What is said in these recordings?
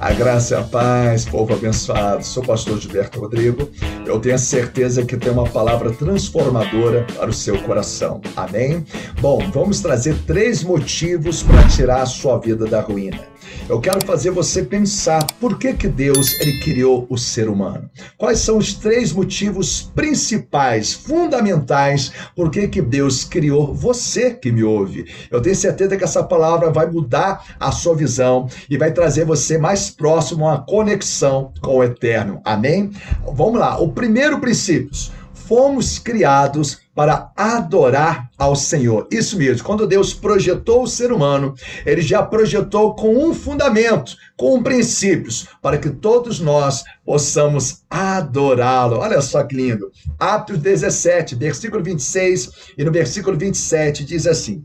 A graça e a paz, povo abençoado. Sou o pastor Gilberto Rodrigo. Eu tenho a certeza que tem uma palavra transformadora para o seu coração. Amém? Bom, vamos trazer três motivos para tirar a sua vida da ruína. Eu quero fazer você pensar por que, que Deus ele criou o ser humano. Quais são os três motivos principais, fundamentais, por que, que Deus criou você que me ouve. Eu tenho certeza que essa palavra vai mudar a sua visão e vai trazer você mais próximo a uma conexão com o eterno. Amém? Vamos lá. O primeiro princípio fomos criados para adorar ao Senhor. Isso mesmo, quando Deus projetou o ser humano, ele já projetou com um fundamento, com princípios, para que todos nós possamos adorá-lo. Olha só que lindo. Atos 17, versículo 26 e no versículo 27 diz assim: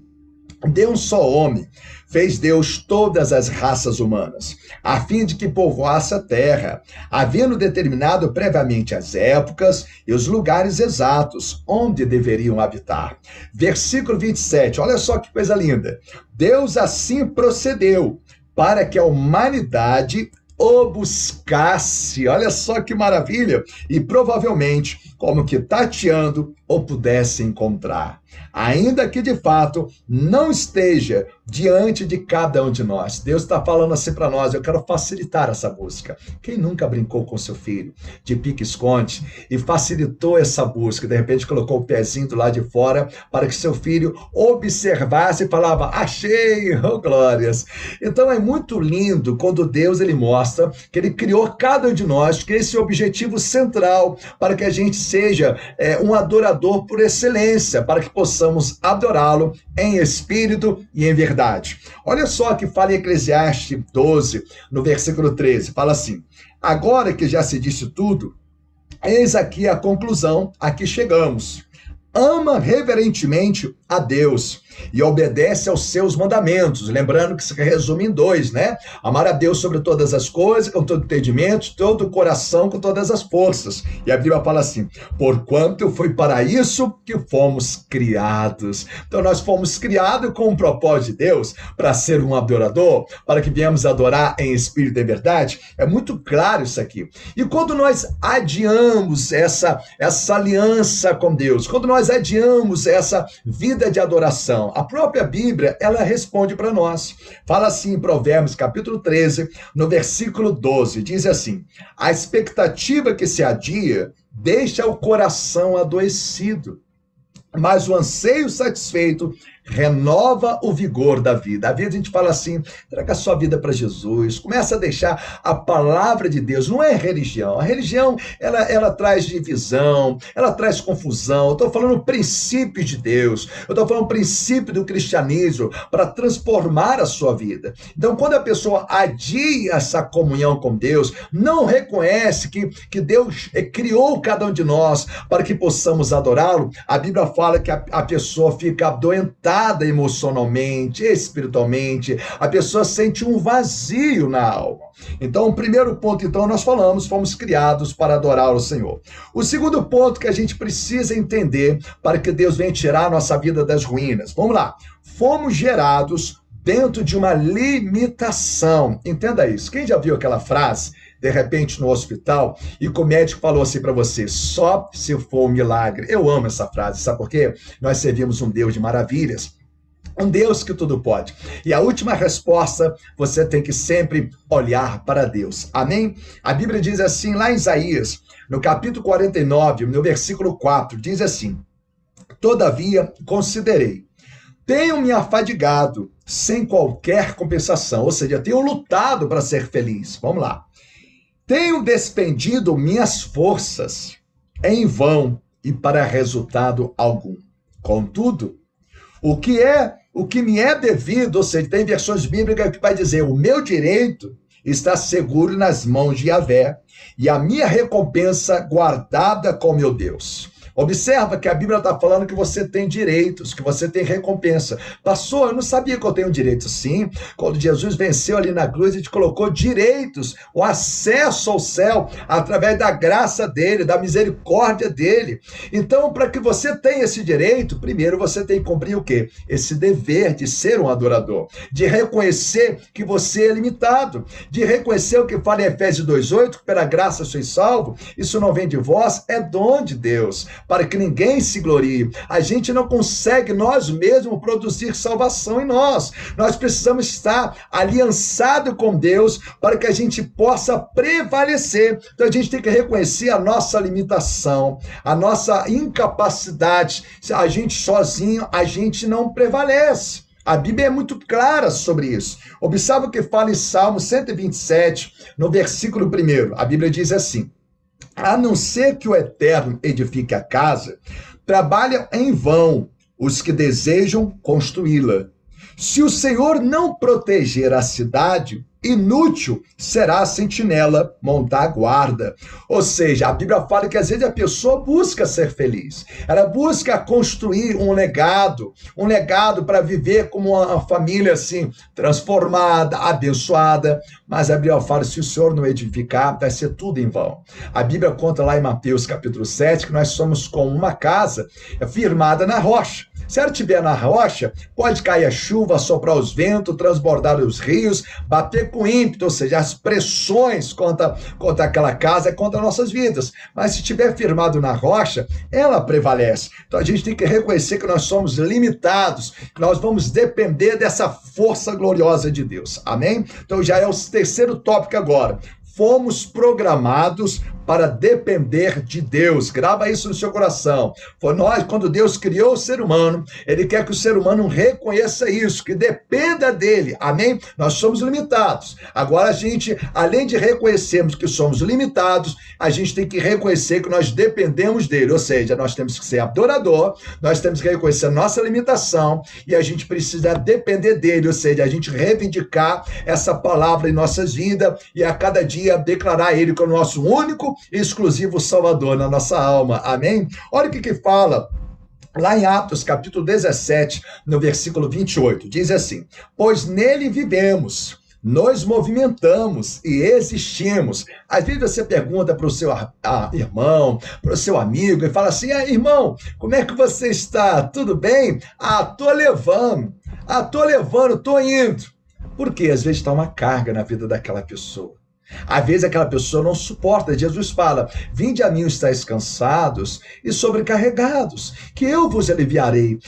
de um só homem fez Deus todas as raças humanas, a fim de que povoasse a terra, havendo determinado previamente as épocas e os lugares exatos onde deveriam habitar. Versículo 27, olha só que coisa linda. Deus assim procedeu para que a humanidade o buscasse. Olha só que maravilha! E provavelmente, como que tateando, o pudesse encontrar ainda que de fato não esteja diante de cada um de nós. Deus está falando assim para nós: eu quero facilitar essa busca. Quem nunca brincou com seu filho de pique-esconde e facilitou essa busca? De repente colocou o pezinho do lado de fora para que seu filho observasse e falava: achei, oh glórias. Então é muito lindo quando Deus ele mostra que ele criou cada um de nós, que esse é objetivo central para que a gente seja é, um adorador por excelência, para que possamos adorá-lo em espírito e em verdade. Olha só que fala em Eclesiastes 12, no versículo 13, fala assim: Agora que já se disse tudo, eis aqui a conclusão a que chegamos. Ama reverentemente a Deus e obedece aos seus mandamentos. Lembrando que se resume em dois, né? Amar a Deus sobre todas as coisas, com todo entendimento, todo o coração, com todas as forças. E a Bíblia fala assim: porquanto foi para isso que fomos criados. Então nós fomos criados com o propósito de Deus para ser um adorador, para que viemos adorar em espírito e verdade. É muito claro isso aqui. E quando nós adiamos essa, essa aliança com Deus, quando nós adiamos essa vida de adoração, a própria Bíblia, ela responde para nós. Fala assim em Provérbios, capítulo 13, no versículo 12, diz assim: A expectativa que se adia deixa o coração adoecido, mas o anseio satisfeito renova o vigor da vida. Às vezes a gente fala assim: traga a sua vida para Jesus, começa a deixar a palavra de Deus. Não é religião. A religião ela, ela traz divisão, ela traz confusão. Eu estou falando princípio de Deus, eu estou falando princípio do cristianismo para transformar a sua vida. Então, quando a pessoa adia essa comunhão com Deus, não reconhece que, que Deus eh, criou cada um de nós para que possamos adorá-lo, a Bíblia fala que a, a pessoa fica adoentada emocionalmente, espiritualmente, a pessoa sente um vazio na alma. Então, o primeiro ponto, então, nós falamos, fomos criados para adorar o Senhor. O segundo ponto que a gente precisa entender para que Deus venha tirar a nossa vida das ruínas. Vamos lá. Fomos gerados dentro de uma limitação. Entenda isso. Quem já viu aquela frase? De repente no hospital e o médico falou assim para você: só se for um milagre. Eu amo essa frase, sabe por quê? Nós servimos um Deus de maravilhas. Um Deus que tudo pode. E a última resposta, você tem que sempre olhar para Deus. Amém? A Bíblia diz assim, lá em Isaías, no capítulo 49, no versículo 4, diz assim: Todavia considerei, tenho me afadigado sem qualquer compensação, ou seja, tenho lutado para ser feliz. Vamos lá. Tenho despendido minhas forças em vão e para resultado algum. Contudo, o que é, o que me é devido, ou seja, tem versões bíblicas que vai dizer: o meu direito está seguro nas mãos de Yahvé e a minha recompensa guardada com meu Deus. Observa que a Bíblia está falando que você tem direitos, que você tem recompensa. Pastor, eu não sabia que eu tenho direitos. Sim, quando Jesus venceu ali na cruz, ele te colocou direitos, o acesso ao céu, através da graça dele, da misericórdia dele. Então, para que você tenha esse direito, primeiro você tem que cumprir o quê? Esse dever de ser um adorador, de reconhecer que você é limitado, de reconhecer o que fala em Efésios 2,8, que pela graça sois salvo, isso não vem de vós, é dom de Deus para que ninguém se glorie. A gente não consegue nós mesmos produzir salvação em nós. Nós precisamos estar aliançado com Deus para que a gente possa prevalecer. Então a gente tem que reconhecer a nossa limitação, a nossa incapacidade. A gente sozinho, a gente não prevalece. A Bíblia é muito clara sobre isso. Observe o que fala em Salmo 127, no versículo 1. A Bíblia diz assim: a não ser que o Eterno edifique a casa, trabalham em vão os que desejam construí-la. Se o Senhor não proteger a cidade, inútil será a sentinela montar a guarda. Ou seja, a Bíblia fala que às vezes a pessoa busca ser feliz, ela busca construir um legado, um legado para viver como uma família assim, transformada, abençoada. Mas a Bíblia fala: se o Senhor não edificar, vai ser tudo em vão. A Bíblia conta lá em Mateus capítulo 7 que nós somos como uma casa firmada na rocha. Se ela estiver na rocha, pode cair a chuva, soprar os ventos, transbordar os rios, bater com ímpeto, ou seja, as pressões contra, contra aquela casa contra nossas vidas. Mas se estiver firmado na rocha, ela prevalece. Então a gente tem que reconhecer que nós somos limitados, que nós vamos depender dessa força gloriosa de Deus. Amém? Então já é o terceiro tópico agora. Fomos programados para depender de Deus. Grava isso no seu coração. Foi nós, quando Deus criou o ser humano, ele quer que o ser humano reconheça isso, que dependa dele. Amém? Nós somos limitados. Agora a gente, além de reconhecermos que somos limitados, a gente tem que reconhecer que nós dependemos dele. Ou seja, nós temos que ser adorador, nós temos que reconhecer nossa limitação e a gente precisa depender dele, ou seja, a gente reivindicar essa palavra em nossas vidas e a cada dia declarar ele como nosso único exclusivo Salvador na nossa alma. Amém? Olha o que, que fala Lá em Atos, capítulo 17, no versículo 28, diz assim: Pois nele vivemos, nos movimentamos e existimos. Às vezes você pergunta para o seu irmão, para o seu amigo, e fala assim: ah, irmão, como é que você está? Tudo bem? Ah, tô levando. Ah, tô levando, tô indo. Porque às vezes está uma carga na vida daquela pessoa. Às vezes aquela pessoa não suporta. Jesus fala: Vinde a mim, estáis cansados e sobrecarregados, que eu vos aliviarei.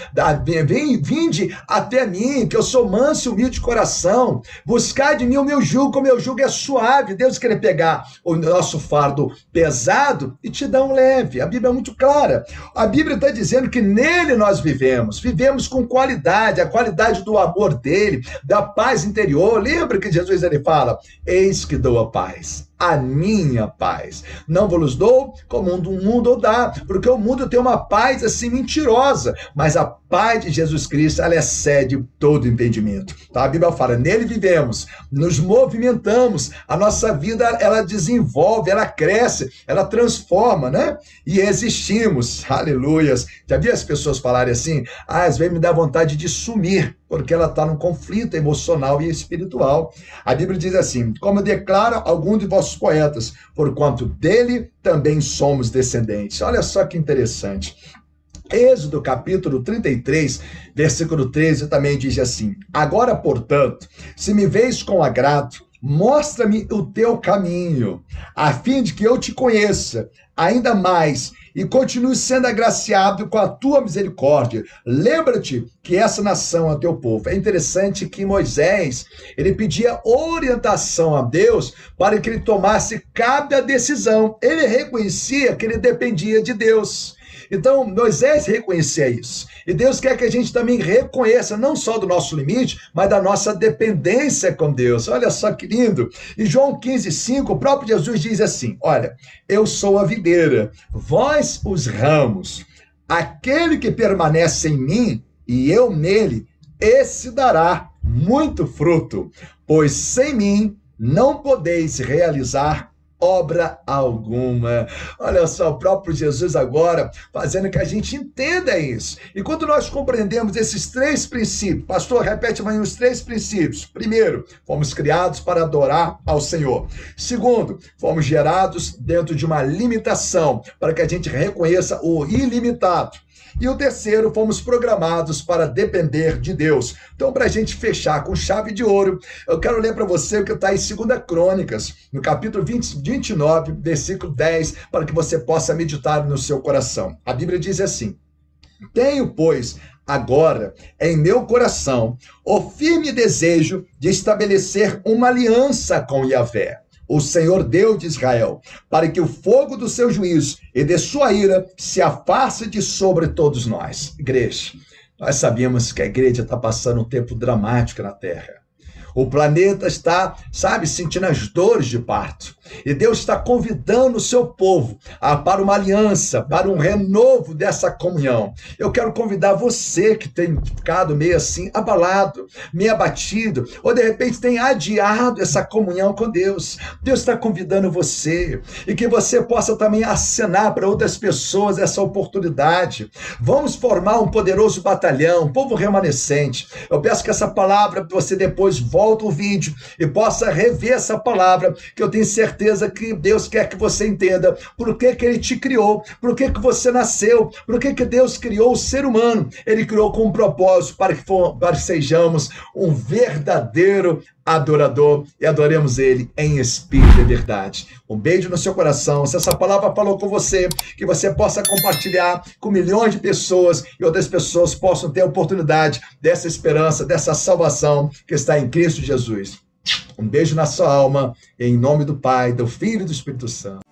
Vem, vinde até mim, que eu sou manso e humilde de coração. Buscai de mim o meu jugo, o meu jugo é suave. Deus quer pegar o nosso fardo pesado e te dar um leve. A Bíblia é muito clara. A Bíblia está dizendo que nele nós vivemos. Vivemos com qualidade, a qualidade do amor dele, da paz interior. Lembra que Jesus ele fala: Eis que dou a paz a minha paz. Não vos dou como o mundo dá, porque o mundo tem uma paz assim mentirosa, mas a paz de Jesus Cristo, ela excede todo entendimento. Tá? A Bíblia fala, nele vivemos, nos movimentamos, a nossa vida, ela desenvolve, ela cresce, ela transforma, né? E existimos, aleluias. Já vi as pessoas falarem assim, ah, às vezes me dá vontade de sumir, porque ela está num conflito emocional e espiritual. A Bíblia diz assim, como declara algum de vossos nossos poetas, porquanto dele também somos descendentes. Olha só que interessante. Êxodo capítulo 33, versículo 13 também diz assim: Agora, portanto, se me veis com agrado, mostra-me o teu caminho, a fim de que eu te conheça ainda mais e continue sendo agraciado com a tua misericórdia. Lembra-te que essa nação é teu povo. É interessante que Moisés, ele pedia orientação a Deus para que ele tomasse cada decisão. Ele reconhecia que ele dependia de Deus. Então, Moisés reconhecia isso. E Deus quer que a gente também reconheça, não só do nosso limite, mas da nossa dependência com Deus. Olha só que lindo. Em João 15, 5, o próprio Jesus diz assim: Olha, eu sou a videira, vós os ramos. Aquele que permanece em mim e eu nele, esse dará muito fruto, pois sem mim não podeis realizar obra alguma. Olha só, o próprio Jesus agora fazendo que a gente entenda isso. E quando nós compreendemos esses três princípios, pastor, repete mais os três princípios. Primeiro, fomos criados para adorar ao Senhor. Segundo, fomos gerados dentro de uma limitação para que a gente reconheça o ilimitado. E o terceiro, fomos programados para depender de Deus. Então, para a gente fechar com chave de ouro, eu quero ler para você o que está em 2 Crônicas, no capítulo 20, 29, versículo 10, para que você possa meditar no seu coração. A Bíblia diz assim: Tenho, pois, agora em meu coração o firme desejo de estabelecer uma aliança com Yahvé o Senhor Deus de Israel, para que o fogo do seu juízo e de sua ira se afaste de sobre todos nós. Igreja, nós sabemos que a igreja está passando um tempo dramático na terra. O planeta está, sabe, sentindo as dores de parto. E Deus está convidando o seu povo a, para uma aliança, para um renovo dessa comunhão. Eu quero convidar você que tem ficado meio assim, abalado, meio abatido, ou de repente tem adiado essa comunhão com Deus. Deus está convidando você e que você possa também acenar para outras pessoas essa oportunidade. Vamos formar um poderoso batalhão, um povo remanescente. Eu peço que essa palavra você depois volte volta o vídeo e possa rever essa palavra, que eu tenho certeza que Deus quer que você entenda por que, que Ele te criou, por que, que você nasceu, por que, que Deus criou o ser humano. Ele criou com um propósito para que, for, para que sejamos um verdadeiro adorador e adoremos Ele em espírito e verdade. Um beijo no seu coração. Se essa palavra falou com você, que você possa compartilhar com milhões de pessoas e outras pessoas possam ter a oportunidade dessa esperança, dessa salvação que está em Cristo Jesus. Um beijo na sua alma, em nome do Pai, do Filho e do Espírito Santo.